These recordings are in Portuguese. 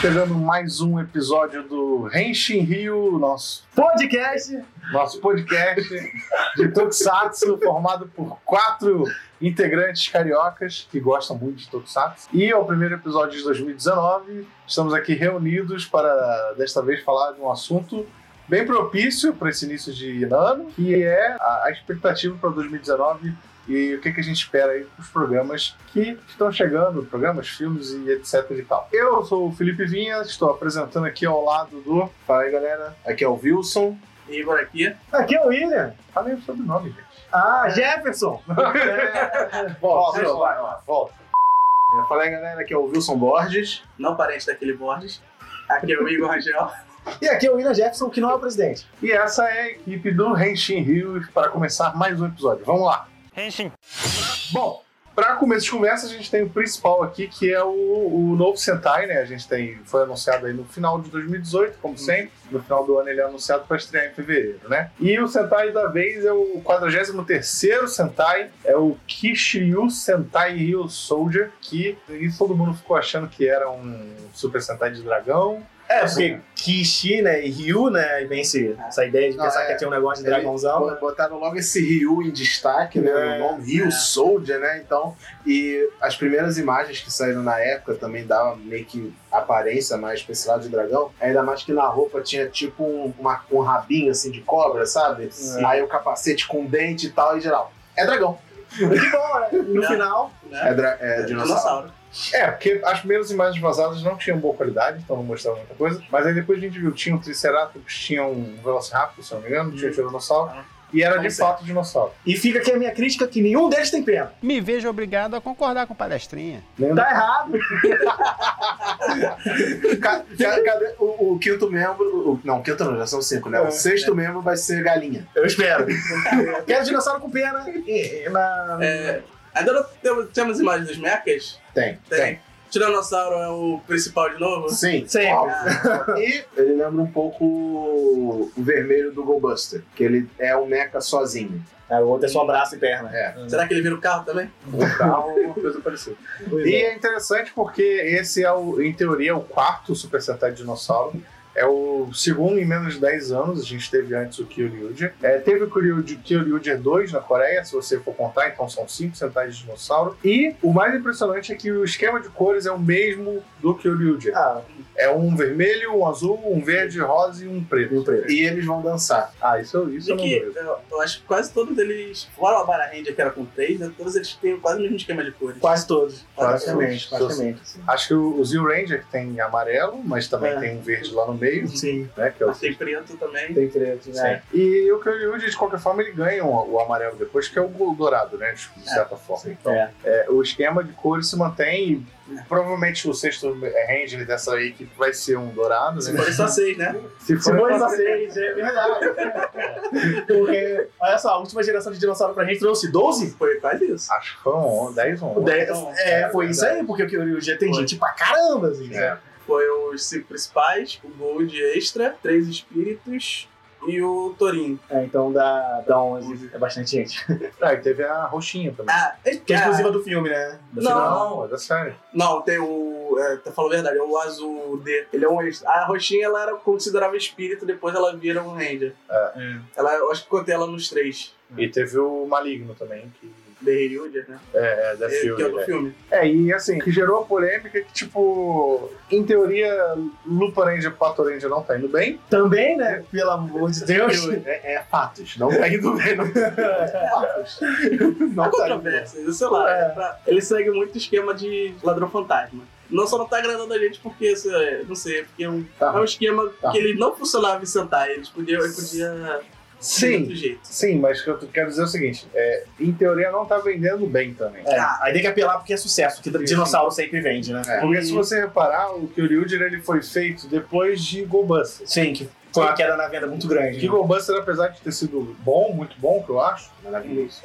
Chegando mais um episódio do Henshin Rio, nosso, Podcast! nosso podcast de Tokusatsu, formado por quatro integrantes cariocas que gostam muito de Tokusatsu. E é o primeiro episódio de 2019. Estamos aqui reunidos para, desta vez, falar de um assunto bem propício para esse início de ano, que é a, expectativa para 2019 e o que, que a gente espera aí dos programas que estão chegando, programas, filmes e etc e tal. Eu sou o Felipe Vinha, estou apresentando aqui ao lado do... Fala aí, galera. Aqui é o Wilson. Igor aqui. Aqui é o William. Falei o sobrenome, gente. Ah, Jefferson! Volta, Deixa eu- vai, vai, volta. É, Fala aí, galera. Aqui é o Wilson Borges. Não parente daquele Borges. Aqui é o Igor Rangel. E aqui é o William Jefferson, que não é o presidente. E essa é a equipe do Henshin Rio para começar mais um episódio. Vamos lá. Bom, para começo de conversa, a gente tem o principal aqui, que é o, o novo Sentai, né? A gente tem, foi anunciado aí no final de 2018, como sempre. No final do ano ele é anunciado para estrear em fevereiro, né? E o Sentai da vez é o 43º Sentai, é o Kishiryu Sentai Rio Soldier, que no início todo mundo ficou achando que era um Super Sentai de dragão. É, porque Kishi, né, e Ryu, né, e vem esse, essa ideia de Não, pensar é. que tinha um negócio de dragãozão. né? Botaram logo esse Ryu em destaque, né? É, no nome Ryu é. Soldier, né? Então, e as primeiras imagens que saíram na época também davam meio que aparência mais especial de dragão. Ainda mais que na roupa tinha tipo um, uma- um rabinho assim de cobra, sabe? Aí o capacete com dente e tal, e geral. É dragão. Que bom, né? No Não. final, Né? É, dra- é dinossauro. É, porque as primeiras imagens vazadas não tinham boa qualidade, então não mostravam muita coisa. Mas aí depois a gente viu, tinha um Triceratops, tinha um Velociraptor, se eu não me engano, tinha um Tiranossauro. Ah. E era de sempre. fato dinossauro. e fica aqui a minha crítica que nenhum deles tem pena. Me vejo obrigado a concordar com o palestrinha. Lembra? Tá errado. Ca- ca- cadê o, o quinto membro? o- não, quinto não, já são cinco, né? É. O sexto membro vai ser galinha. Eu espero. Quero dinossauro com pena. E- e na- É, ainda não temos, temos imagens dos mechas? Tem. Tem. Tiranossauro é o principal de novo? Sim. Sempre. Óbvio. E ele lembra um pouco o vermelho do Goldbuster, que ele é um mecha sozinho. É, o outro é só braço e perna. É. Será que ele vira o carro também? Um carro, uma coisa parecida. E é. é interessante porque esse é, o, em teoria, o quarto Super Sentai de dinossauro. É o segundo em menos de 10 anos. A gente teve antes o Kyoryuger. É, teve o Kyoryuger, Kyoryuger 2 na Coreia, se você for contar, então são 5 Sentais de dinossauro. E o mais impressionante é que o esquema de cores é o mesmo do Kyoryuger. Ah, É um vermelho, um azul, um verde, rosa e um preto. e o preto. E eles vão dançar. Ah, isso, isso eu não que eu, eu acho que quase todos eles, fora a Bara Ranger que era com três, né, todos eles têm quase o mesmo esquema de cores. Quase todos. Praticamente, Praticamente, praticamente. Acho que o, o Zio Ranger tem amarelo, mas também É. tem um verde lá no meio, Sim, né? Que é o Tem preto também. tem preto, né? E o Kyoryuger, de qualquer forma, ele ganha o, o amarelo depois, que é o dourado, né? De de certa forma. Então, É. é, o esquema de cores se mantém e provavelmente o sexto Ranger dessa equipe vai ser um dourado, Se né? forem só seis, né? Se Se for só seis, é verdade. Porque, olha só, a última geração de dinossauro pra gente trouxe 12? Foi quase isso. Acho que foram 10 ou 11. Dez- Então, é, foi isso aí, porque o Kyoryuger tem Foi. gente pra caramba, assim. É. Foi os cinco principais, o Gold Extra, três espíritos e o Torinho. É, então dá, dá 11, é bastante gente. Ah, e teve a roxinha também. Ah, Que é exclusiva do filme, né? Do Não. final. Não, é da série. Não, tem o. É, tá falando a verdade, é o azul D. Ele é um extra. A roxinha ela era considerava espírito, depois ela vira um Ranger. É. Ela, eu acho que contei ela nos três. E teve o Maligno também, que The Herald, né? é, é da É, filme. que é o do né? filme. É, e assim, que gerou a polêmica que, tipo, em teoria, Lupa Ranger e Pato Ranger não tá indo bem. Também, né? Pelo amor de Deus. É, é fatos, não tá indo bem. Não. fatos. Não tá indo bem. controvérsia, sei lá. É. é pra- ele segue muito o esquema de ladrão fantasma. Não só não tá agradando a gente porque, não sei, porque é um, Tá. é um esquema Tá. que ele não funcionava em Sentai. Eles podiam, ele podia Sim, sim, mas o que eu quero dizer é o seguinte: é, em teoria não tá vendendo bem também. É, aí tem que apelar porque é sucesso, que dinossauro sempre vende, né? É. Porque se você reparar, o Kyoryuger ele foi feito depois de Gobuster. Sim, que foi uma queda na venda muito grande. Que né? Gobuster, apesar de ter sido bom, muito bom, que eu acho,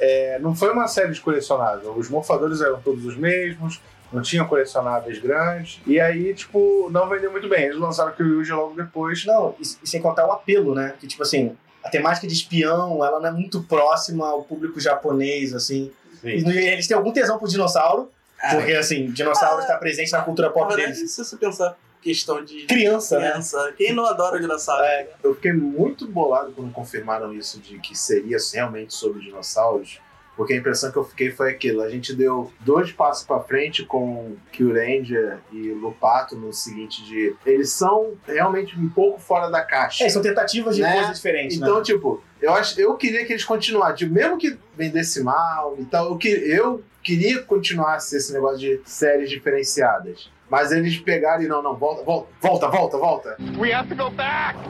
é, não foi uma série de colecionáveis. Os morfadores eram todos os mesmos, não tinham colecionáveis grandes. E aí, tipo, não vendeu muito bem. Eles lançaram o Kyoryuger logo depois. Não, e, e sem contar o apelo, né? Que tipo assim, a temática de espião, ela não é muito próxima ao público japonês, assim. E eles têm algum tesão por dinossauro, porque, assim, dinossauro está presente na cultura Na pop verdade, deles. se você pensar questão de Criança, né? criança, quem não adora o dinossauro? É, Eu fiquei muito bolado quando confirmaram isso de que seria realmente sobre dinossauros. Porque a impressão que eu fiquei foi aquilo: a gente deu dois passos pra frente com Kyuranger e Lupato no seguinte de eles são realmente um pouco fora da caixa. É, são tentativas de Né? coisas diferentes, né? Então, tipo, eu, acho, eu queria que eles continuassem, tipo, mesmo que vendesse mal e tal, eu, que, eu queria continuar esse negócio de séries diferenciadas. Mas eles pegaram e não, não, volta, volta, volta, volta, volta.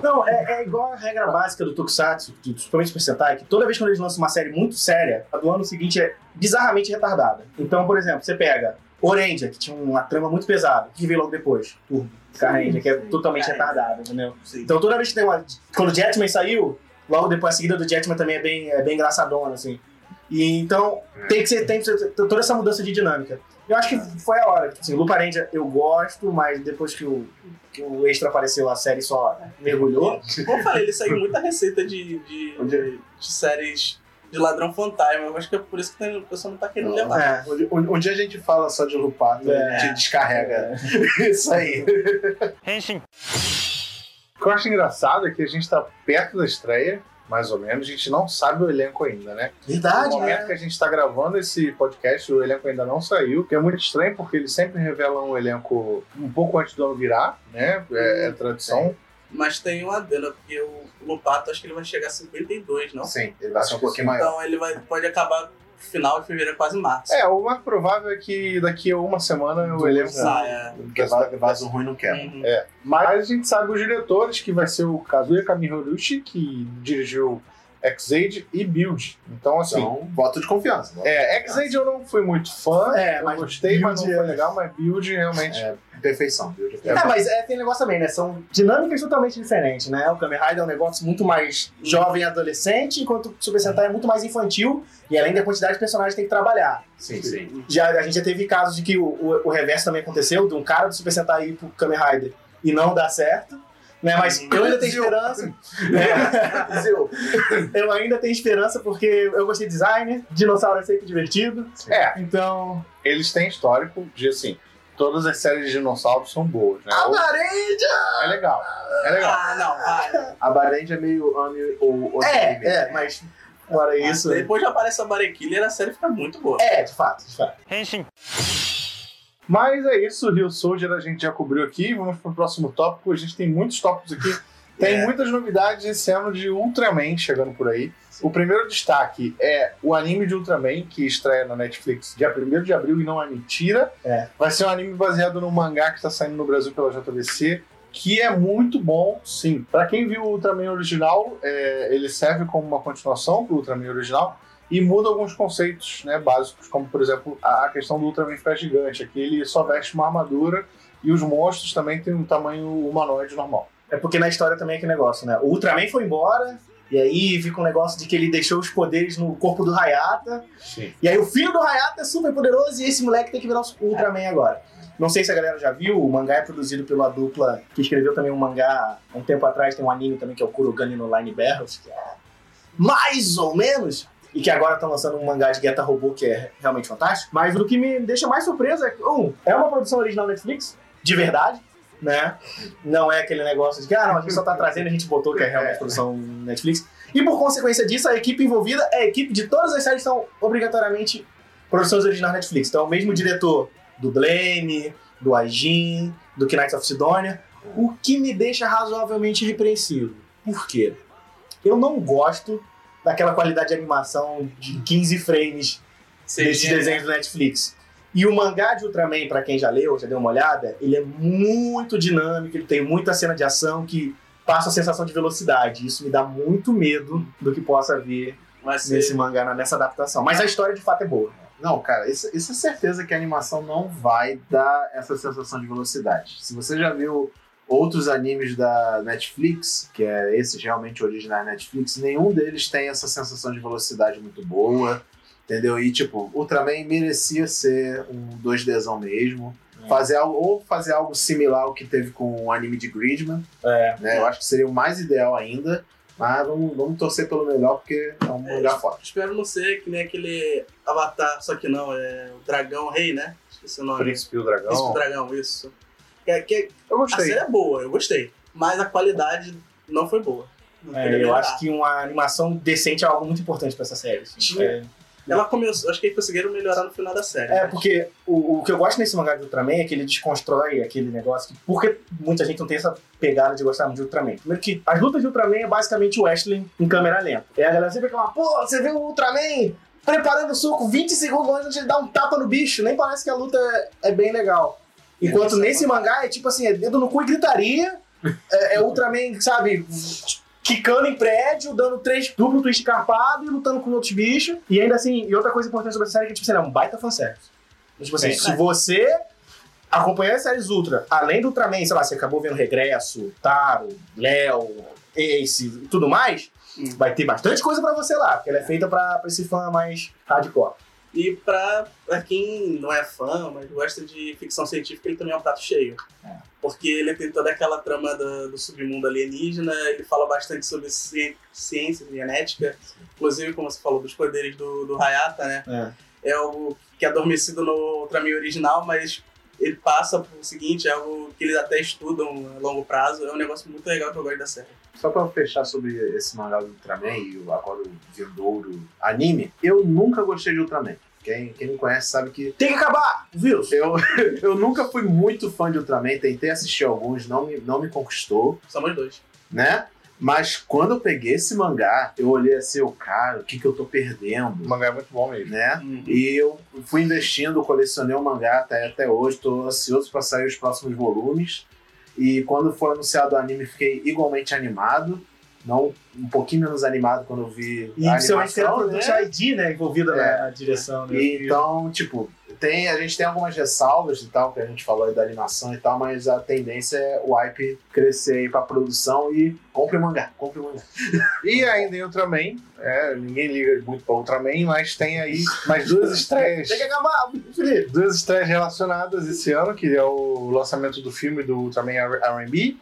Não, é, é igual a regra básica do Tokusatsu, do Super Super Sentai, que toda vez que eles lançam uma série muito séria, a do ano seguinte é bizarramente retardada. Então, por exemplo, você pega Orendia, que tinha uma trama muito pesada, que veio logo depois? Turbo. Carrendia, que é totalmente retardada, entendeu? Sim. Então toda vez que tem uma. Quando o Jetman saiu, logo depois a seguida do Jetman também é bem, é bem engraçadona, assim. E então tem que ser, tem que ser toda essa mudança de dinâmica. Eu acho que foi a hora. Tipo assim, Lupa Ranger eu gosto, mas depois que o, que o Extra apareceu, a série só mergulhou. Como eu falei, ele segue muita receita de, de, de, de séries de ladrão fantasma. Eu acho que é por isso que o pessoal não tá querendo levar. É. Onde, onde- onde a gente fala só de Lupato, É. a gente descarrega. Isso aí. O que eu acho engraçado é que a gente tá perto da estreia, mais ou menos, a gente não sabe o elenco ainda, né? Verdade, no momento né? que a gente tá gravando esse podcast, o elenco ainda não saiu, que é muito estranho porque eles sempre revelam o elenco um pouco antes do ano virar, né? É, é tradição. Mas tem uma adenda, porque o Lupato acho que ele vai chegar a 52, não? Sim, ele vai ser um pouquinho maior. Então ele vai, pode acabar final de fevereiro, quase março. É, o mais provável é que daqui a uma semana o elenco Saia. Porque va- vaso ruim não quer. Uhum. Mas a gente sabe os diretores, que vai ser o Kazuya Kamihorushi, que dirigiu X-Aid e Build. Então, assim, Então, voto de confiança. voto é, de confiança. X-Aid eu não fui muito fã, É, eu mas gostei, mas não Build foi é- legal, mas Build realmente... É, perfeição. viu? É, mas é, tem negócio também, né? São dinâmicas totalmente diferentes, né? O Kamen Rider é um negócio muito mais jovem e adolescente, enquanto o Super Sentai é muito mais infantil, e além da quantidade de personagens tem que trabalhar. Sim, sim. Já, a gente já teve casos de que o, o, o reverso também aconteceu, de um cara do Super Sentai ir pro Kamen Rider e não dar certo. Né, mas eu ainda tenho esperança. É, eu ainda tenho esperança porque eu gostei de design, dinossauro é sempre divertido. É, Então. eles têm histórico de, assim, todas as séries de dinossauros são boas, né? É legal, é legal. Ah, não, vai. A Barend é meio Ami ou É, anime. é, mas fora isso. Depois de aparece a Barekiller, a série fica muito boa. É, de fato, de fato. Mas é isso, Rio Soldier a gente já cobriu aqui. Vamos pro próximo tópico. A gente tem muitos tópicos aqui. Tem É. muitas novidades esse ano de Ultraman chegando por aí. O primeiro destaque é o anime de Ultraman, que estreia na Netflix dia 1 de abril e não é mentira. É. Vai ser um anime baseado no mangá que está saindo no Brasil pela JVC, que é muito bom, sim. Pra quem viu o Ultraman original, é, ele serve como uma continuação do Ultraman original e muda alguns conceitos né, básicos, como por exemplo a questão do Ultraman ficar gigante. Aqui ele só veste uma armadura e os monstros também têm um tamanho humanoide normal. É porque na história também é que negócio, né? O Ultraman foi embora, e aí fica um negócio de que ele deixou os poderes no corpo do Hayata, Sim. e aí o filho do Hayata é super poderoso e esse moleque tem que virar o Ultraman agora. Não sei se a galera já viu, o mangá é produzido pela dupla que escreveu também um mangá há um tempo atrás, tem um anime também que é o Kurogane no Line Barrels, que é mais ou menos, e que agora estão lançando um mangá de Geta Robô que é realmente fantástico. Mas o que me deixa mais surpreso é que, um, é uma produção original Netflix, de verdade, né? Não é aquele negócio de que, ah, não, a gente só tá trazendo, a gente botou que é realmente produção Netflix. E por consequência disso, a equipe envolvida é a equipe de todas as séries que são obrigatoriamente produções originais Netflix. Então, o mesmo diretor do Blame, do Aijin, do Knights of Sidonia, o que me deixa razoavelmente repreensivo. Por quê? Eu não gosto daquela qualidade de animação de 15 frames desses desenhos do Netflix. E o mangá de Ultraman, pra quem já leu, já deu uma olhada, ele é muito dinâmico, ele tem muita cena de ação que passa a sensação de velocidade. Isso me dá muito medo do que possa vir ser. nesse mangá, nessa adaptação. Mas a história de fato é boa. Não, cara, isso, isso é certeza que a animação não vai dar essa sensação de velocidade. Se você já viu outros animes da Netflix, que é esses realmente originais Netflix, nenhum deles tem essa sensação de velocidade muito boa, entendeu? E, tipo, Ultraman merecia ser um 2Dzão mesmo. É. Fazer algo, ou fazer algo similar ao que teve com o anime de Gridman, É. né? Eu acho que seria o mais ideal ainda. Mas vamos, vamos torcer pelo melhor, porque é um mangá forte. Espero não ser que nem aquele Avatar, só que não, é o Dragão Rei, né? Esqueci o nome. Príncipe do Príncipe Dragão. Dragão, isso. Que, que, Eu a gostei. série é boa, eu gostei. Mas a qualidade não foi boa. Não É, eu melhorar. acho que uma animação decente é algo muito importante pra essa série. assim. É, Ela começou, acho que eles conseguiram melhorar no final da série. É, mas- porque o, o que eu gosto nesse mangá de Ultraman é que ele desconstrói aquele negócio. Que, porque muita gente não tem essa pegada de gostar muito de Ultraman. Primeiro que as lutas de Ultraman é basicamente o Ashley em câmera lenta. E a galera sempre reclama, pô, você viu o Ultraman preparando o soco 20 segundos antes de dar um tapa no bicho. Nem parece que a luta é, é bem legal. Enquanto É, nesse mangá é tipo assim, é dedo no cu e gritaria. É, é Ultraman, sabe, quicando em prédio, dando três duplo twist carpado e lutando com outros bichos. E ainda assim, e outra coisa importante sobre essa série é que, tipo, assim, é um baita fanservice. Então, Tipo assim, se você acompanhar as séries Ultra, além do Ultraman, sei lá, você acabou vendo Regresso, Taro, Léo, Ace e tudo mais, Hum. vai ter bastante coisa pra você lá, porque ela é feita pra, pra esse fã mais hardcore. E pra, pra quem não é fã, mas gosta de ficção científica, ele também é um prato cheio. É. Porque ele tem toda aquela trama do, do submundo alienígena, ele fala bastante sobre ci- ciência, genética, inclusive, como você falou, dos poderes do, do Hayata, né? É algo que é adormecido no Ultraman original, mas ele passa pro seguinte, é algo que eles até estudam a longo prazo, é um negócio muito legal que eu gosto da série. Só pra fechar sobre esse mangá do Ultraman e o- agora o vindouro anime, eu nunca gostei de Ultraman. Quem, quem me conhece sabe que Tem que acabar, viu? eu, eu nunca fui muito fã de Ultraman, tentei assistir alguns, não me, não me conquistou, Somos dois. né? Mas quando eu peguei esse mangá, eu olhei assim, o cara, o que, que eu tô O perdendo, mangá é muito bom mesmo. né? Uhum. E eu fui investindo, colecionei o mangá até, até hoje, tô ansioso para sair os próximos volumes. E quando foi anunciado o anime, fiquei igualmente animado. Não um pouquinho menos animado quando eu vi E a principalmente a animação, produção né? ID, né, envolvida É. na, na direção. Né? E, então, tipo, tem, a gente tem algumas ressalvas e tal, que a gente falou aí da animação e tal, mas a tendência é o hype crescer aí pra produção e compre mangá, compre mangá. E ainda em Ultraman, é, ninguém liga muito pra Ultraman, mas tem aí mais duas estreias. Tem que acabar, Felipe. Duas estreias relacionadas esse ano, que é o lançamento do filme do Ultraman R&B,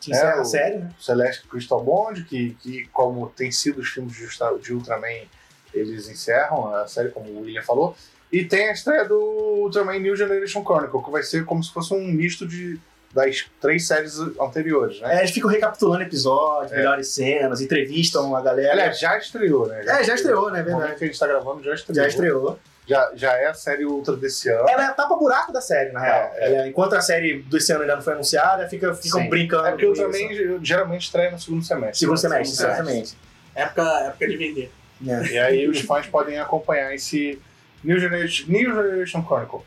Que encerra É, a série, né? Celeste Crystal Bond, que, que como tem sido os filmes de, de Ultraman, eles encerram a série, como o William falou. E tem a estreia do Ultraman New Generation Chronicle, que vai ser como se fosse um misto de, das três séries anteriores, né? É, eles ficam recapitulando episódios, É. melhores cenas, entrevistam a galera. Aliás, já estreou, né? é, já estreou, né? Verdade. que a gente tá gravando, já estreou. Já estreou. Já, já é a série Ultra desse ano. Ela é a tapa-buraco da série, na real. É, é. Ela- enquanto a série desse ano ainda não foi anunciada, fica, ficam Sim. brincando. É porque Ultraman isso. geralmente estreia no segundo semestre. Segundo né? semestre, Segundo exatamente. Época, época de vender. É. E aí os fãs podem acompanhar esse New Generation, New Generation Chronicle.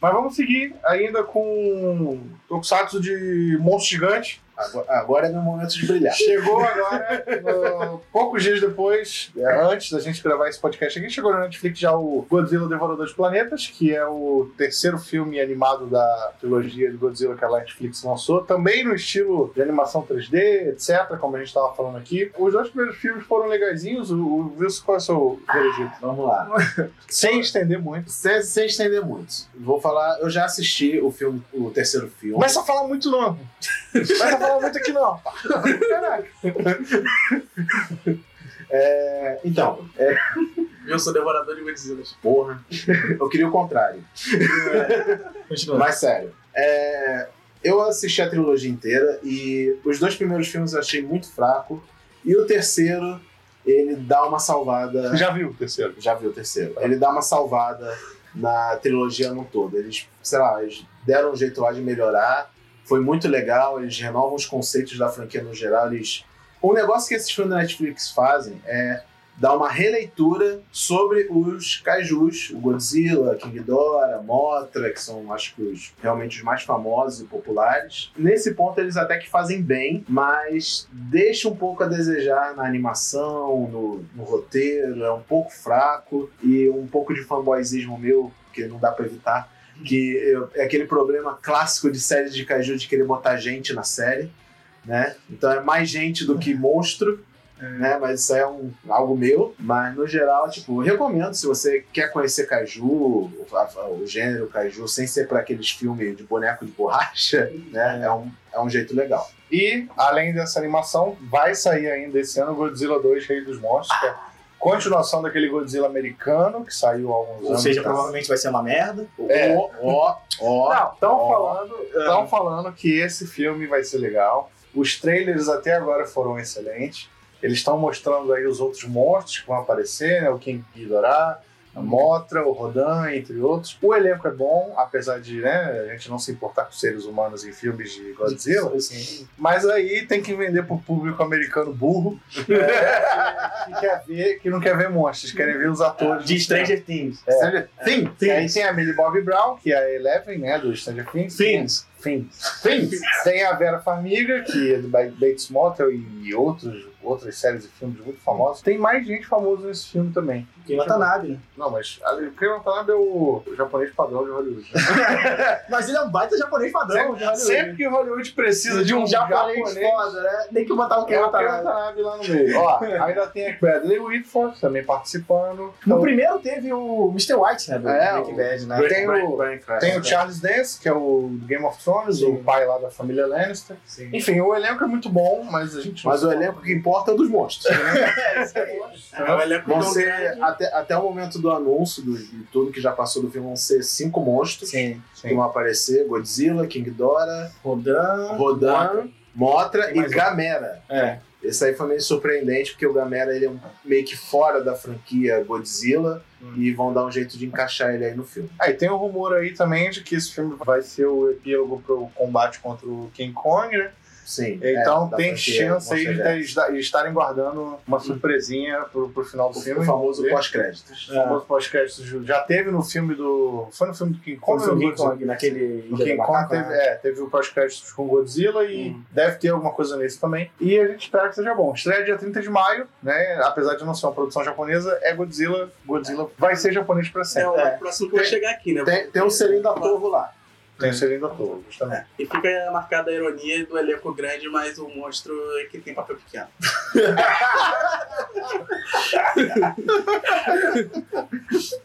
Mas vamos seguir ainda com Tokusatsu de Monstro Gigante. Agora, agora é meu momento de brilhar. Chegou agora, uh, poucos dias depois, é, antes da gente gravar esse podcast aqui, chegou na Netflix já o Godzilla Devorador de Planetas, que é o terceiro filme animado da trilogia de Godzilla que a Netflix lançou, também no estilo de animação 3D, etc., como a gente estava falando aqui. Os dois primeiros filmes foram legaisinhos, o, o Wilson, qual é o seu veredito? Vamos lá. Sem estender muito. Sem, sem estender muito. Vou falar, eu já assisti o filme, o terceiro filme. Começa a falar muito não. Começa a falar muito aqui não. Caraca. É, então, Eu sou devorador de Godzillas. porra, eu queria o contrário. Continua. Mas sério, é, eu assisti a trilogia inteira e os dois primeiros filmes eu achei muito fraco. E o terceiro, ele dá uma salvada. Já viu o terceiro? Já viu o terceiro? Ele dá uma salvada na trilogia no todo. Eles, sei lá, eles deram um jeito lá de melhorar. Foi muito legal, eles renovam os conceitos da franquia no geral. Eles... Um negócio que esses filmes da Netflix fazem é dar uma releitura sobre os kaijus, o Godzilla, King Ghidorah, Mothra, que são, acho que, os, realmente os mais famosos e populares. Nesse ponto, eles até que fazem bem, mas deixa um pouco a desejar na animação, no, no roteiro, é um pouco fraco e um pouco de fanboyzismo meu, que não dá pra evitar, que eu- é aquele problema clássico de séries de kaiju de querer botar gente na série, né? Então é mais gente do que monstro, né? Mas isso aí é um, algo meu. Mas no geral, tipo, recomendo se você quer conhecer Kaiju, o, o gênero Kaiju, sem ser para aqueles filmes de boneco de borracha, né? É um, é um jeito legal. E, além dessa animação, vai sair ainda esse ano Godzilla 2 Rei dos Monstros, que é continuação daquele Godzilla americano, que saiu há alguns Ou anos. seja, atrás. provavelmente vai ser uma merda. É. Ó, ó, ó. Não, estão falando, tão falando que esse filme vai ser legal. Os trailers até agora foram excelentes. Eles estão mostrando aí os outros monstros que vão aparecer, né? O King Ghidorah, a Mothra, o Rodan, entre outros. O elenco é bom, apesar de né, a gente não se importar com seres humanos em filmes de Godzilla. Assim, Mas aí tem que vender pro público americano burro é, que, quer ver, que não quer ver monstros, querem ver os atores. de Stranger Things. Stranger Things. Things. Aí tem a Millie Bobby Brown, que é a Eleven, né, do Stranger Things. Things. Things. Tem a Vera Farmiga, que é do Ba- Bates Motel e outros, outras séries e filmes muito famosos. Tem mais gente famosa nesse filme também. Quem Watanabe, né? Não, mas a- o Kevin Watanabe é o japonês padrão de Hollywood. Né? Mas ele é um baita japonês padrão de Hollywood. Sempre que Hollywood precisa de um japonês, foda, né? Nem que botar o Ken é o Watanabe. Watanabe lá no meio. Ó, ainda tem a Bradley Whitford também participando. No primeiro teve o Mr. White, né? Do É, Breaking o- Bad, né? Tem o- Tem o Charles Dance, que é o Game of Thrones, Sim. o pai lá da família Lannister. Sim. Enfim, o elenco é muito bom, mas a gente Mas o elenco que importa é o dos monstros. É, o elenco Vão tão ser, grande. Até, até o momento do anúncio do, de tudo que já passou do filme, vão ser cinco monstros Sim. que vão aparecer: Godzilla, King Ghidorah, Rodan. Rodan, Mothra Tem e mais um. Gamera. É. Esse aí foi meio surpreendente, porque o Gamera ele é um- meio que fora da franquia Godzilla Hum. e vão dar um jeito de encaixar ele aí no filme. Aí tem o rumor aí também de que esse filme vai ser o epílogo pro combate contra o King Kong, né? Sim. Então é, tem chance aí de, estarem guardando uma surpresinha pro, pro final do Verse. filme. O famoso pós-créditos. O famoso pós-crédito já teve no filme do. Foi no filme do King Kong? O no King Kong naquele. No King Kong Macaco, teve, né? é, teve o pós-créditos com Godzilla e deve ter alguma coisa nesse também. E a gente espera que seja bom. Estreia dia 30 de maio, né? Apesar de não ser uma produção japonesa, é Godzilla. Godzilla vai ser japonês pra É sempre. o É. próximo que vai Tem- chegar aqui, né? Tem, tem um selinho da Torvo lá. Tem o selinho da torre, justamente. E fica marcada a ironia do elenco grande, mas o monstro é que tem papel pequeno.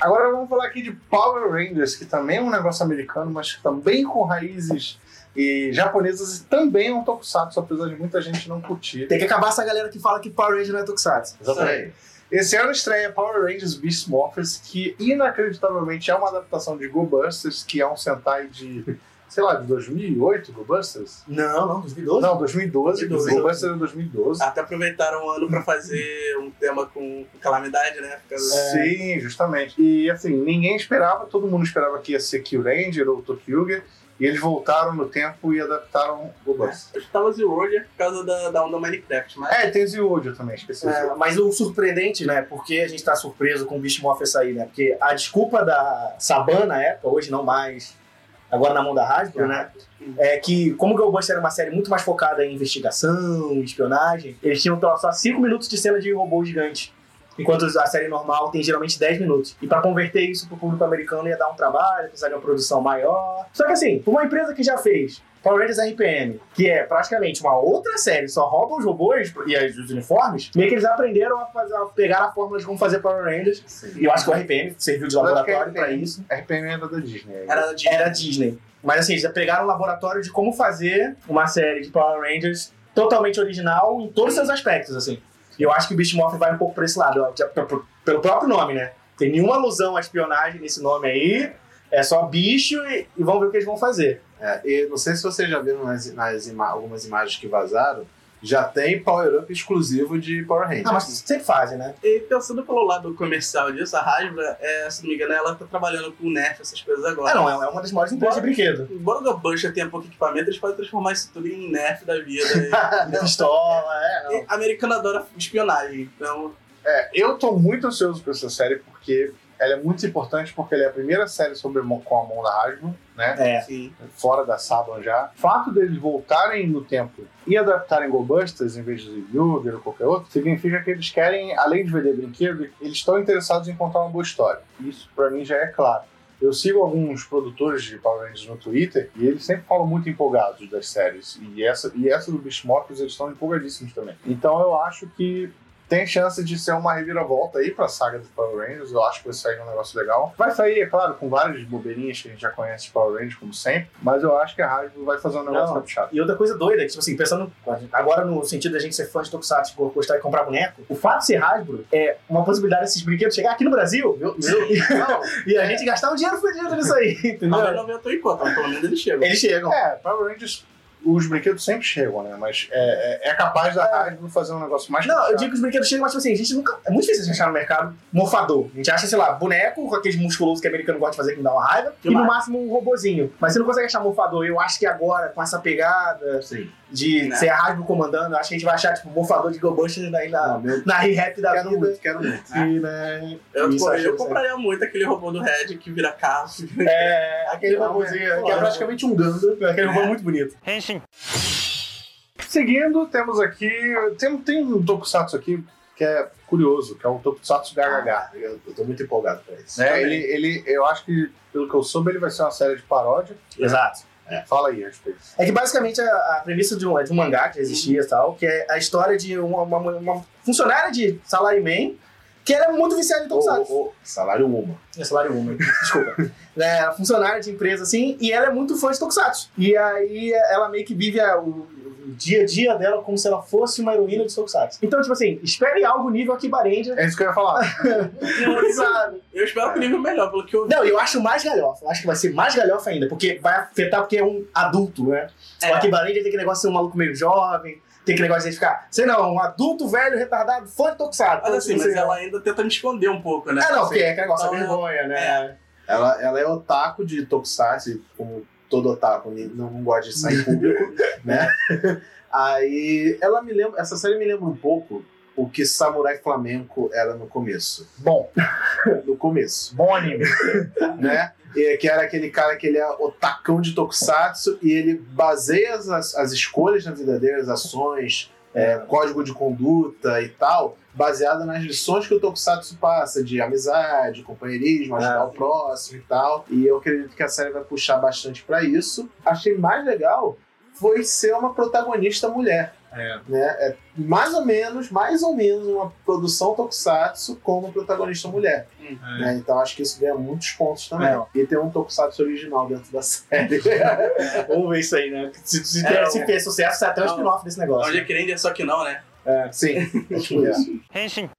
Agora vamos falar aqui de Power Rangers, que também é um negócio americano, mas também com raízes e japonesas e também é um tokusatsu, apesar de muita gente não curtir. Tem que acabar essa galera que fala que Power Ranger não é Tokusatsu. Exatamente. Esse ano estreia Power Rangers Beast Morphers, que inacreditavelmente é uma adaptação de Go Busters, que é um Sentai de, sei lá, de 2008, Go Busters? Não, não, 2012. Não, 2012, 2012. Go Busters é 2012. Até aproveitaram o ano pra fazer um tema com calamidade, né? Sim, justamente. E assim, ninguém esperava, todo mundo esperava que ia ser Kill Ranger ou Tokyuger, e eles voltaram no tempo e adaptaram Go Busters. Eu estava Zero Roger por causa da, da onda Minecraft, mas É, tem Ziodio também, esqueci. o É, Ziodio. mas o surpreendente, né? Porque a gente tá surpreso com o Beast Morphers aí, né? Porque a desculpa da Saban na época, hoje não mais, agora na mão da Hasbro, né? É que, como o Ghostbusters era uma série muito mais focada em investigação, espionagem, eles tinham só 5 minutos de cena de robô gigante. Enquanto a série normal tem geralmente 10 minutos. E pra converter isso pro público americano ia dar um trabalho, precisar de uma produção maior. Só que assim, uma empresa que já fez Power Rangers RPM, que é praticamente uma outra série, só rouba os robôs e os uniformes, meio que eles aprenderam a, fazer, a pegar a fórmula de como fazer Power Rangers. E eu acho que o RPM serviu de laboratório pra RPM isso. RPM era da Disney. era de Era Disney. Mas assim, eles já pegaram o laboratório de como fazer uma série de Power Rangers totalmente original em todos os seus aspectos, assim. Eu acho que o Beast Morphin vai um pouco pra esse lado, ó, pelo próprio nome, né? Tem nenhuma alusão à espionagem nesse nome aí. É só bicho e, e vamos ver o que eles vão fazer. É, não sei se vocês já viram nas, nas ima- algumas imagens que vazaram, já tem power-up exclusivo de Power Rangers. Ah, mas sempre fazem, né? E pensando pelo lado comercial disso, a Hasbro, é, se não me engano, ela tá trabalhando com Nerf, essas coisas agora. Ah, não, é é uma das maiores empresas de brinquedo. Embora o Ghostbusters tenha pouco equipamento, eles podem transformar isso tudo em Nerf da vida. E- Pistola, é, não. E americano adora espionagem, então É, eu tô muito ansioso por essa série porque ela é muito importante porque ela é a primeira série sobre com a mão da Hasbro, né? É. sim. Fora da Saban já. O fato deles voltarem no tempo e adaptarem Go Busters em vez de Yuger ou qualquer outro, significa que eles querem, além de vender brinquedo, eles estão interessados em contar uma boa história. Isso pra mim já é claro. Eu sigo alguns produtores de Power Rangers no Twitter e eles sempre falam muito empolgados das séries. E essa, e essa do Beast Morphers eles estão empolgadíssimos também. Então eu acho que tem chance de ser uma reviravolta aí pra saga dos Power Rangers. Eu acho que vai sair um negócio legal. Vai sair, é claro, com várias bobeirinhas que a gente já conhece de Power Rangers, como sempre. Mas eu acho que a Hasbro vai fazer um negócio caprichado. E outra coisa doida, que, tipo assim, pensando agora no sentido da gente ser fã de Tokusatsu, gostar de comprar boneco, o fato de ser Hasbro é uma possibilidade desses brinquedos chegar aqui no Brasil Meu, e a gente gastar um dinheiro fudido nisso aí, entendeu? Talvez não venha tão em conta, mas pelo menos eles chegam. Eles chegam. É, Power Rangers, os brinquedos sempre chegam, né? Mas é, é- é capaz da Hasbro fazer um negócio mais Não, eu caprichado. digo que os brinquedos chegam, mas tipo assim, a gente nunca. É muito difícil de achar no mercado morfador. A gente acha, sei lá, boneco com aqueles musculosos que o americano gosta de fazer que me dá uma raiva, Que e no máximo um robozinho. Mas você não consegue achar morfador. Eu acho que agora, com essa pegada sim. De Né? ser Hasbro comandando, eu acho que a gente vai achar, tipo, morfador de GoBusters aí na, meu, na re-rap da quero vida. muito, quero muito. E, né, Eu, isso pô, eu que- compraria muito aquele robô do Red que vira carro. É, aquele robôzinho. Que é praticamente um Gundam. Aquele robô muito bonito. Henshin. Seguindo, temos aqui. Tem, tem um Tokusatsu aqui que é curioso, que é o Tokusatsu GHH. Eu, eu tô muito empolgado pra isso. né? Ele, ele, eu acho que, pelo que eu soube, ele vai ser uma série de paródia. Exato. Fala aí a respeito. É que basicamente a, a premissa de um, é de um mangá que existia e tal, que é a história de uma, uma, uma funcionária de salaryman que era muito viciada em ô, salário uma. É salário uma, desculpa. é, funcionária de empresa assim, e ela é muito fã de Tokusatsu. E aí ela meio que vive a- o, o dia a dia dela como se ela fosse uma heroína de Tokusatsu. Então, tipo assim, espere algo nível Akiba Ranger. É isso que eu ia falar. Sabe? Eu espero que o nível melhor, pelo que eu vi. Não, eu acho mais galhofa. Eu acho que vai ser mais galhofa ainda, porque vai afetar porque é um adulto, né? O É. Akiba Ranger tem aquele negócio de ser um maluco meio jovem, tem aquele negócio de ficar, sei não, um adulto velho, retardado, fã de Tokusatsu. Mas assim, mas sei ela ainda tenta me esconder um pouco, né? É, não, Assim, porque é aquele negócio, Então, é vergonha, né? Ela, ela é otaku de Tokusatsu, como todo otaku, não, gosta de sair público, né? Aí ela me lembra, essa série me lembra um pouco o que Samurai Flamenco era no começo. Bom, No começo, bom anime. né? Que era aquele cara que ele é otacão de Tokusatsu e ele baseia as, as escolhas na vida dele, as ações, é, código de conduta e tal, baseado nas lições que o Tokusatsu passa de amizade, companheirismo, ajudar Ah, o próximo e tal. E eu acredito que a série vai puxar bastante pra isso. Achei mais legal foi ser uma protagonista mulher. É. Né? É mais ou menos, mais ou menos uma produção Tokusatsu com uma protagonista mulher. Hum. Né? Então acho que isso ganha muitos pontos também. É. E tem um Tokusatsu original dentro da série. Vamos ver isso aí, né? Se, se, É, se fez sucesso, sai até o Não. spin-off desse É negócio. um Jack Ranger, só que não, né? Sim, é isso. Henshin.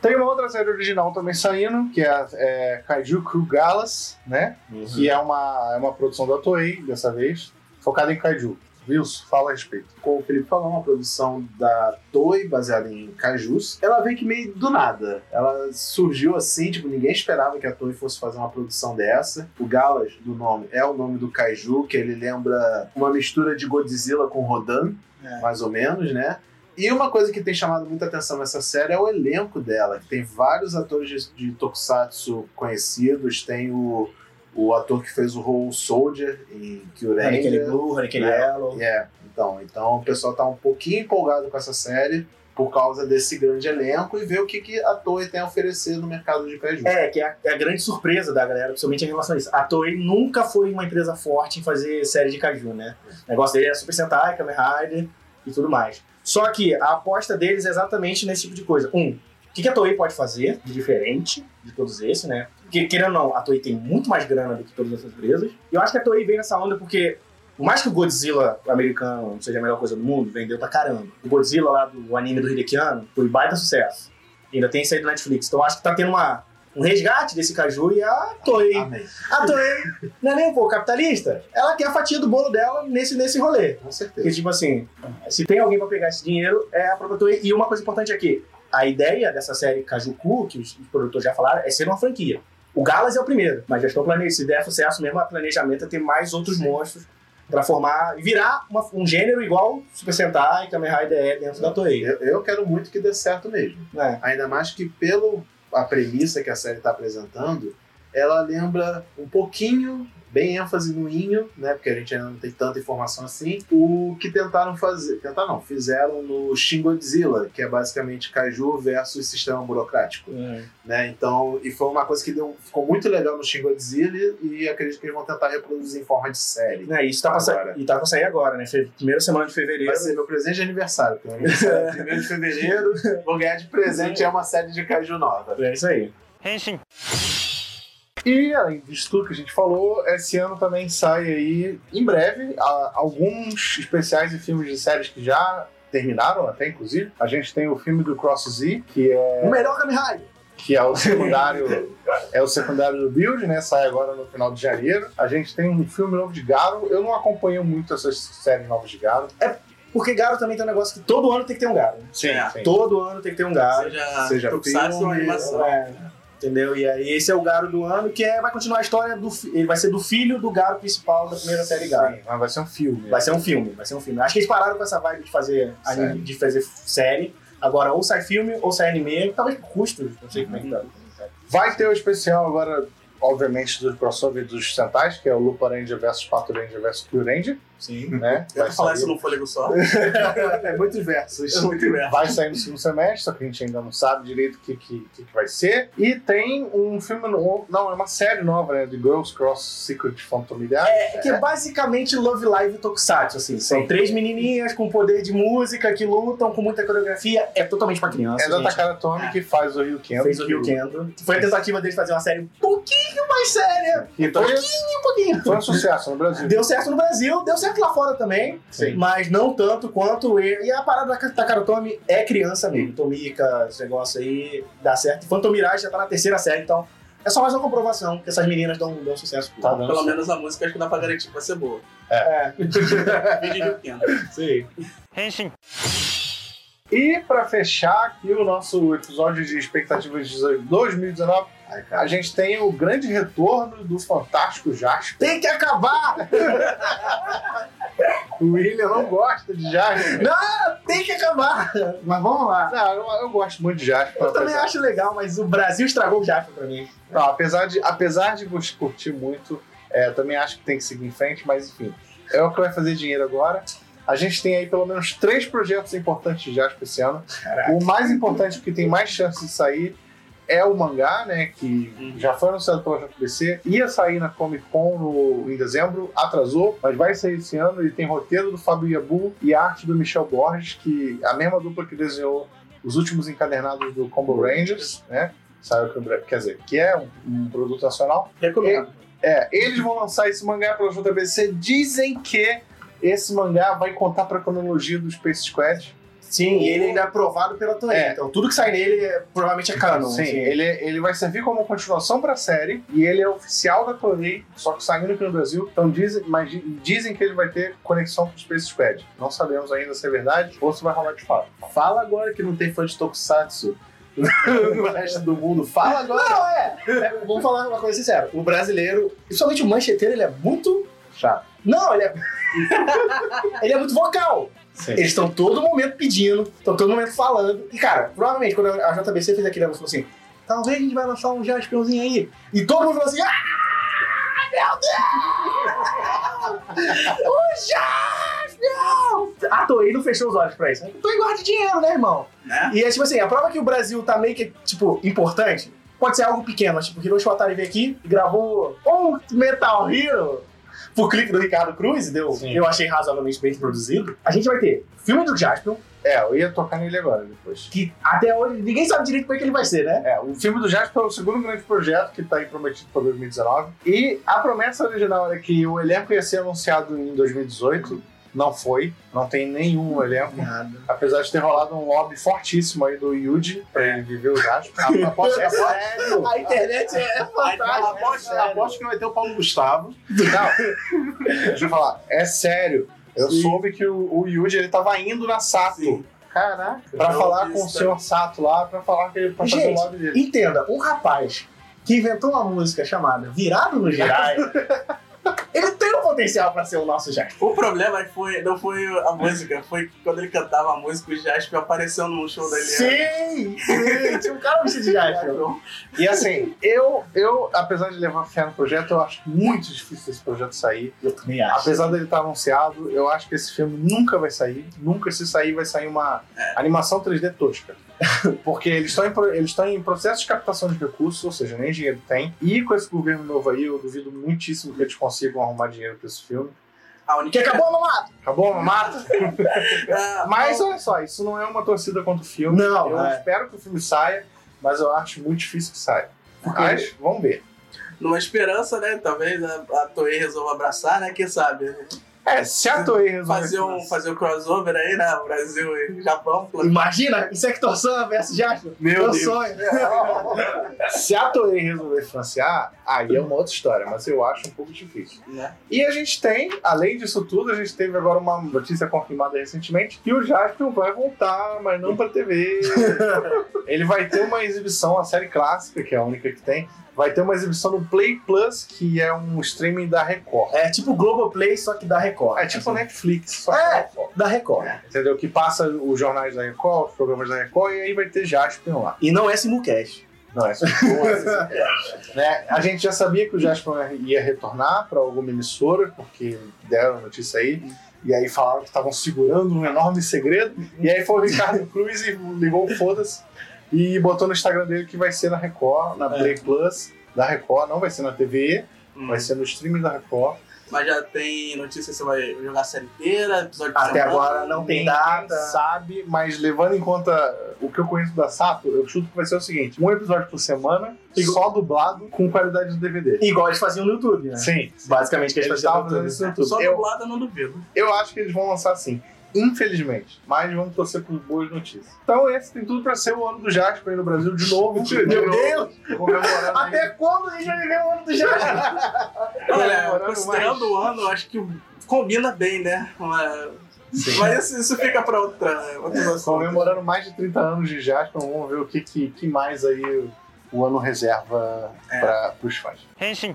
Tem uma outra série original também saindo, que é, é Kaiju Crew Galas, né? Que é uma, é uma produção da Toei, dessa vez, focada em Kaiju. Wilson, fala a respeito. Como o Felipe falou, uma produção da Toei, baseada em Kaijus. Ela veio que meio do nada. Ela surgiu assim, tipo, ninguém esperava que a Toei fosse fazer uma produção dessa. O Galas, do nome, é o nome do Kaiju, que ele lembra uma mistura de Godzilla com Rodan, É. mais ou menos, né? E uma coisa que tem chamado muita atenção nessa série é o elenco dela, que tem vários atores de, de Tokusatsu conhecidos. Tem o, o ator que fez o Whole Soldier em Hurricane Kyuranger. Blue, Hurricane É. Yellow. É, então, então o pessoal tá um pouquinho empolgado com essa série por causa desse grande elenco e ver o que, que a Toei tem a oferecer no mercado de kaiju. É, que é a, é a grande surpresa da galera, principalmente em relação a isso. A Toei nunca foi uma empresa forte em fazer série de Kaiju, né? O negócio dele é Super Sentai, Kamen Rider e tudo mais. Só que a aposta deles é exatamente nesse tipo de coisa. Um, o que que a Toei pode fazer de diferente de todos esses, né? Porque, querendo ou não, a Toei tem muito mais grana do que todas essas empresas. E eu acho que a Toei vem nessa onda porque, por mais que o Godzilla americano seja a melhor coisa do mundo, vendeu pra caramba. O Godzilla lá do anime do Hidekiano foi baita sucesso. Ainda tem saído na Netflix. Então acho que tá tendo uma, um resgate desse Caju e a Toei. Amém. A Toei não é nem um pouco capitalista. Ela quer a fatia do bolo dela nesse, nesse rolê. Com Porque, certeza. tipo assim, se tem alguém pra pegar esse dinheiro, é a própria Toei. E uma coisa importante aqui: a ideia dessa série Kajuku, que os produtores já falaram, é ser uma franquia. O Galas é o primeiro, mas já estou planejando. Se der sucesso mesmo, a planejamento é ter mais outros monstros pra formar e virar uma- um gênero igual Super Sentai Kamen Rider é dentro da Toei. Eu, eu quero muito que dê certo mesmo. né? Ainda mais que pelo a premissa que a série está apresentando, ela lembra um pouquinho, bem ênfase no inho, né? Porque a gente ainda não tem tanta informação assim. O que tentaram fazer, tentaram não, fizeram no Shin Godzilla, que é basicamente Kaiju versus sistema burocrático, né? Então, e foi uma coisa que deu, ficou muito legal no Shin Godzilla e acredito que eles vão tentar reproduzir em forma de série. É, isso tá pra, sa- Agora. e tá pra sair agora, né? Fe- Primeira semana de fevereiro. Vai ser meu presente de aniversário, meu aniversário é 1 de fevereiro, vou ganhar de presente é uma série de Kaiju nova. É isso aí. E além disso tudo que a gente falou, esse ano também sai aí, em breve, a- alguns especiais e filmes de séries que já terminaram até, inclusive. A gente tem o filme do Cross Z, que é, O melhor Kamen Rider. que é o secundário é o secundário do Build, né? Sai agora no final de janeiro. A gente tem um filme novo de Garo. Eu não acompanho muito essas séries novas de Garo. Porque Garo também tem um negócio que todo ano tem que ter um Garo. Sim, É. sim. Todo ano tem que ter um Garo. Seja, seja filme, animação. É, entendeu? E aí esse é o Garo do ano, que é, vai continuar a história do. Ele vai ser do filho do Garo principal da primeira série Garo. Sim, mas vai ser um filme. Vai ser um filme, vai ser um filme. Acho que eles pararam com essa vibe de fazer anime, de fazer série. Agora, ou sai filme, ou sai anime, talvez por custo, não sei como é que tá. Vai ter o especial agora, obviamente, do crossover dos Sentais, que é o Lupa Ranger versus Pato Ranger versus Kill Ranger, Sim. né? Vai falar sair- isso num fôlego só. É muitos versos. muito merda. Vai sair no segundo semestre, só que a gente ainda não sabe direito o que, que, que que vai ser. E tem um filme novo, não, é uma série nova, né? De Girls Cross Secret Fantomilhar. É que é basicamente Love Live Tokusatsu, assim. São Sim. três menininhas com poder de música que lutam com muita coreografia. É totalmente pra criança. É da. Takara Tomy que faz o Rio Kendo. Fez o Rio Kendo. Foi a tentativa deles fazer uma série um pouquinho mais séria. Que foi, Um pouquinho. foi um sucesso no Brasil. Deu certo no Brasil, deu certo lá fora também. Sim. Mas não tanto quanto ele. E a parada da Takara Tomy é criança mesmo. Tomika, esse negócio aí dá certo. Phantom Mirage já tá na terceira série, então é só mais uma comprovação que essas meninas dão, dão sucesso. Tá dando Pelo certo. menos a música acho que dá pra garantir que vai ser boa. É, Vídeo de sim. E pra fechar aqui o nosso episódio de expectativas de 2019, Ai, cara. a gente tem o grande retorno do Fantástico Jasper. Tem que acabar! O William não gosta de Jasper. Não, tem que acabar! Mas vamos lá. Não, eu, eu gosto muito de Jasper. Eu também apesar- acho legal, mas o Brasil estragou o Jasper pra mim. Não, apesar de, apesar de curtir muito, é, também acho que tem que seguir em frente, mas enfim, é o que vai fazer dinheiro agora. A gente tem aí pelo menos três projetos importantes de Jasper esse ano. Caraca. O mais importante, que tem mais chance de sair, é o mangá, né? Que já foi anunciado pela JBC, ia sair na Comic Con no- em dezembro, atrasou, mas vai sair esse ano. E tem roteiro do Fábio Yabu e arte do Michel Borges, que a mesma dupla que desenhou os últimos encadernados do Combo Rangers, né? Saiu Brasil, quer dizer, que é um, um produto nacional. Recomendo. É, eles vão lançar esse mangá pela JBC. Dizem que esse mangá vai contar pra cronologia do Space Squad. Sim, e ele ainda é aprovado pela Toei. É. Então tudo que sai nele é- provavelmente é canon. Sim, assim. ele, ele vai servir como continuação pra série e ele é oficial da Toei, só que saindo aqui no Brasil. Então dizem, mas di- dizem que ele vai ter conexão com o Space Squad. Não sabemos ainda se é verdade ou se vai rolar de fato. Fala agora que não tem fã de Tokusatsu no resto do mundo. Fala agora. Não, é. É, Vamos falar uma coisa sincera. O brasileiro, principalmente o mancheteiro, ele é muito. Chato. Não, ele é. ele é muito vocal. Sim. Eles estão todo momento pedindo, estão todo momento falando. E, cara, provavelmente quando a JBC fez aquele anúncio, falou assim: talvez a gente vai lançar um Jasperzinho aí. E todo mundo falou assim: ah, meu Deus! o Jasper! A Toei não fechou os olhos pra isso. Toei guarda dinheiro, né, irmão? Né? E é tipo assim: a prova que o Brasil tá meio que, tipo, importante. Pode ser algo pequeno, tipo, o Hiroshi Watari veio aqui e gravou um Metal Hero pro clipe do Ricardo Cruz, deu, Sim. eu achei razoavelmente bem produzido. A gente vai ter filme do Jasper, É, eu ia tocar nele agora depois. que até hoje ninguém sabe direito como é que ele vai ser, né? É, o filme do Jasper é o segundo grande projeto que está aí prometido para 2019. E a promessa original era que o elenco ia ser anunciado em 2018. Não foi, não tem nenhum elenco. Nada. Apesar de ter rolado um lobby fortíssimo aí do Yuji pra ele viver o Jasper. A- Aposto, É sério? A internet é fantástica. Aposto, aposto que vai ter o Paulo Gustavo. não, deixa eu falar, é sério. Eu Sim. soube que o, o Yuji ele tava indo na Sato Sim. Caraca. pra falar com o senhor Sato lá, pra falar que ele pra fazer o Gente, lobby dele. Entenda, um rapaz que inventou uma música chamada Virado no Girai, ele tem um potencial pra ser o nosso Jasper. O problema foi, não foi a música, foi quando ele cantava a música, o Jasper apareceu no show da Eliana. Sim, sim, tinha um cara vestido de Jasper. E assim, eu, eu, apesar de levar fé no projeto, eu acho muito difícil esse projeto sair. Eu também acho. Apesar dele estar anunciado, eu acho que esse filme nunca vai sair. Nunca se sair, vai sair uma animação 3D tosca. Porque eles estão, em, eles estão em processo de captação de recursos, ou seja, nem dinheiro tem. E com esse governo novo aí, eu duvido muitíssimo que eles consigam arrumar dinheiro para esse filme. A única Que acabou no mato. Acabou, mata. É, Mas olha só, isso não é uma torcida contra o filme. Não, eu é. espero que o filme saia, mas eu acho muito difícil que saia. Mas vamos ver. numa esperança, né? Talvez a, a Toei resolva abraçar, né? Quem sabe? É, se a Toei resolver Fazer um, fazer um crossover aí, né? Brasil e Japão. Imagina, Insector Sun versus Jasper. Meu Deus. sonho. Se a Toei resolver financiar, aí é uma outra história, mas eu acho um pouco difícil. Né? E a gente tem, além disso tudo, a gente teve agora uma notícia confirmada recentemente que o Jasper vai voltar, mas não pra TV. Ele vai ter uma exibição, a série clássica, que é a única que tem, vai ter uma exibição no Play Plus, que é um streaming da Record. É tipo Globoplay, só que da Record. É tipo Assim, Netflix, só que É. da Record. Da Record. Entendeu? Que passa os jornais da Record, os programas da Record, e aí vai ter Jasper lá. E não é simulcast. Não, é só né? A gente já sabia que o Jasper ia retornar para alguma emissora, porque deram a notícia aí. E aí falaram que estavam segurando um enorme segredo. E aí foi o Ricardo Cruz e ligou foda-se e botou no Instagram dele que vai ser na Record, na É. Play Plus da Record, não vai ser na TV, Hum. vai ser no streaming da Record. Mas já tem notícia se você vai jogar a série inteira, episódio por Até semana? agora não tem data. sabe, mas levando em conta o que eu conheço da Sato, eu chuto que vai ser o seguinte: um episódio por semana, só dublado, com qualidade do DVD. Igual eles faziam no YouTube, né? Sim, Basicamente, que eles, eles faziam no fazendo YouTube. isso no YouTube. Só Eu, dublada eu não duvido. eu acho que eles vão lançar assim. Infelizmente. Mas vamos torcer por boas notícias. Então, esse tem tudo pra ser o ano do Jasper aí no Brasil de novo. Meu Deus! Comemorando aí. Até quando a gente vai viver o ano do Jasper? Olha, considerando mais. o ano, eu acho que combina bem, né? Mas, Sim. mas isso, isso fica pra outra, outra assunto. Comemorando mais de 30 anos de Jasper, vamos ver o que, que, que mais aí o, ano reserva É. para os fãs. 変身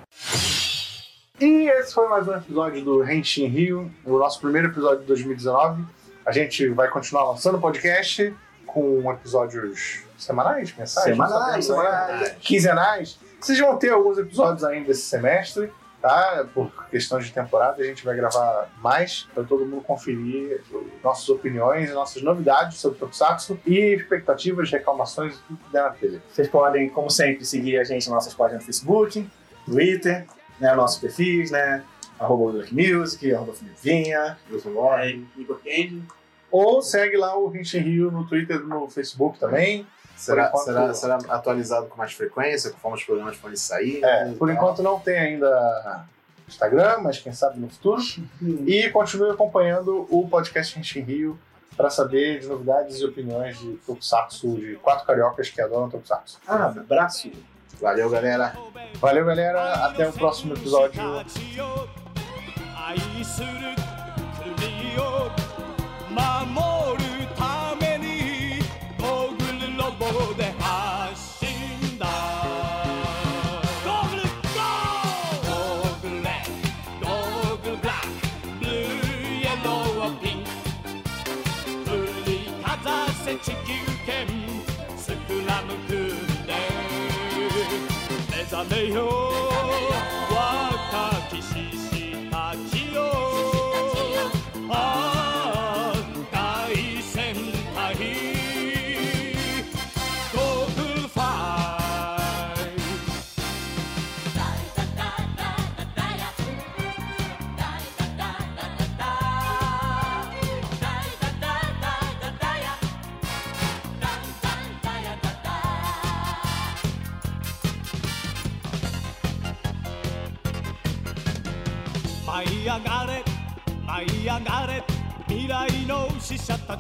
E esse foi mais um episódio do Renshin Rio, o nosso primeiro episódio de 2019. A gente vai continuar lançando podcast com episódios semanais, mensais, Semanais, semanais, quinzenais. Vocês vão ter alguns episódios ainda esse semestre, tá? Por questões de temporada, a gente vai gravar mais para todo mundo conferir nossas opiniões nossas novidades sobre Tokusatsu e expectativas, reclamações e tudo que der na telha. Vocês podem, como sempre, seguir a gente nas nossas páginas no Facebook, Twitter, né, nossos perfis, né? Arroba Black Music, arroba Felipe Vinha, Wilson É, Lore. Igor Candy. Ou segue lá o Renshin Rio no Twitter e no Facebook também. Será, enquanto- será, será atualizado com mais frequência, conforme os programas forem sair? É, por enquanto não tem ainda Instagram, mas quem sabe no futuro. E continue acompanhando o podcast Renshin Rio para saber de novidades e opiniões de Tokusatsu, de quatro cariocas que adoram Tokusatsu. Ah, abraço. Valeu, galera. Valeu, galera. Até o próximo episódio. 愛す Hey ho.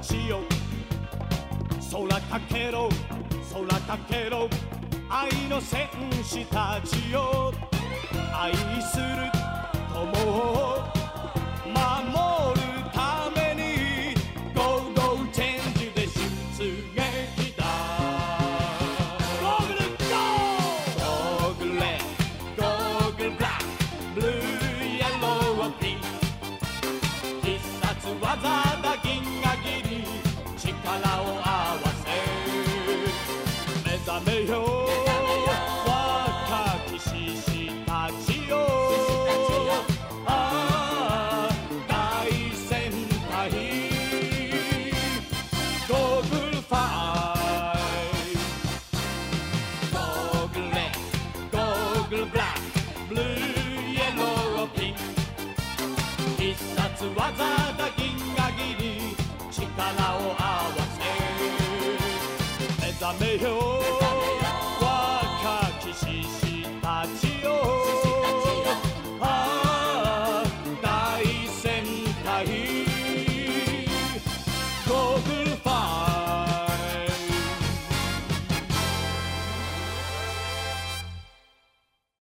しよう空かけろ空かけろ愛の戦士たちよ愛する